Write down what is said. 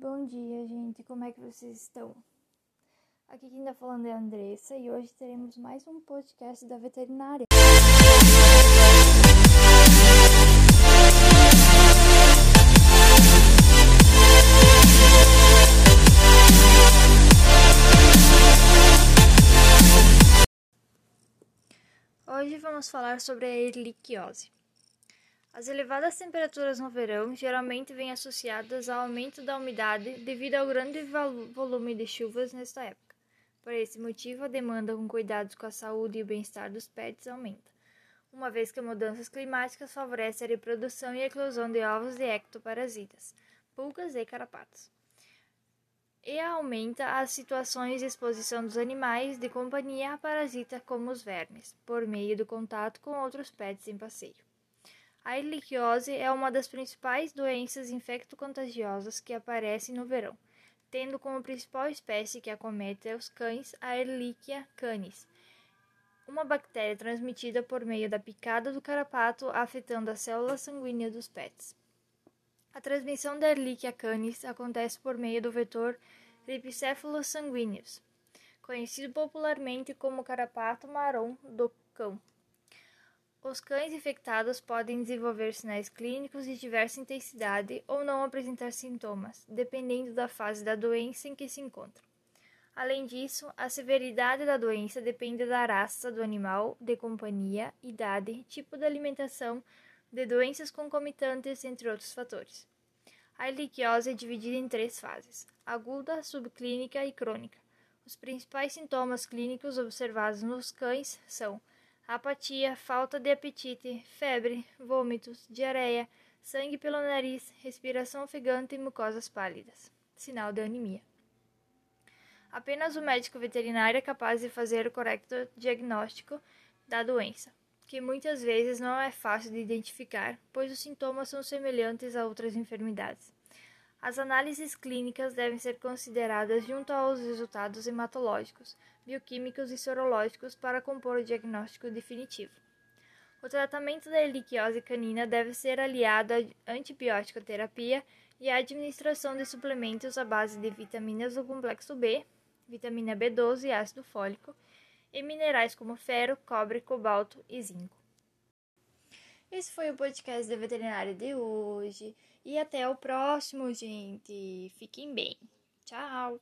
Bom dia, gente. Como é que vocês estão? Aqui quem está falando é a Andressa e hoje teremos mais um podcast da veterinária. Hoje vamos falar sobre a erliquiose. As elevadas temperaturas no verão geralmente vêm associadas ao aumento da umidade devido ao grande volume de chuvas nesta época. Por esse motivo, a demanda com cuidados com a saúde e o bem-estar dos pets aumenta, uma vez que mudanças climáticas favorecem a reprodução e a eclosão de ovos de ectoparasitas, pulgas e carrapatos. E aumenta as situações de exposição dos animais de companhia a parasitas como os vermes, por meio do contato com outros pets em passeio. A erliquiose é uma das principais doenças infecto-contagiosas que aparecem no verão, tendo como principal espécie que acomete os cães a Ehrlichia canis, uma bactéria transmitida por meio da picada do carrapato afetando as células sanguíneas dos pets. A transmissão da Ehrlichia canis acontece por meio do vetor Rhipicephalus sanguineus, conhecido popularmente como carrapato marrom do cão. Os cães infectados podem desenvolver sinais clínicos de diversa intensidade ou não apresentar sintomas, dependendo da fase da doença em que se encontram. Além disso, a severidade da doença depende da raça do animal, de companhia, idade, tipo de alimentação, de doenças concomitantes, entre outros fatores. A erliquiose é dividida em três fases: aguda, subclínica e crônica. Os principais sintomas clínicos observados nos cães são apatia, falta de apetite, febre, vômitos, diarreia, sangue pelo nariz, respiração ofegante e mucosas pálidas. Sinal de anemia. Apenas o médico veterinário é capaz de fazer o correto diagnóstico da doença, que muitas vezes não é fácil de identificar, pois os sintomas são semelhantes a outras enfermidades. As análises clínicas devem ser consideradas junto aos resultados hematológicos, bioquímicos e sorológicos para compor o diagnóstico definitivo. O tratamento da erliquiose canina deve ser aliado à antibiótico terapia e à administração de suplementos à base de vitaminas do complexo B, vitamina B12 e ácido fólico, e minerais como ferro, cobre, cobalto e zinco. Esse foi o podcast da veterinária de hoje. E até o próximo, gente. Fiquem bem. Tchau!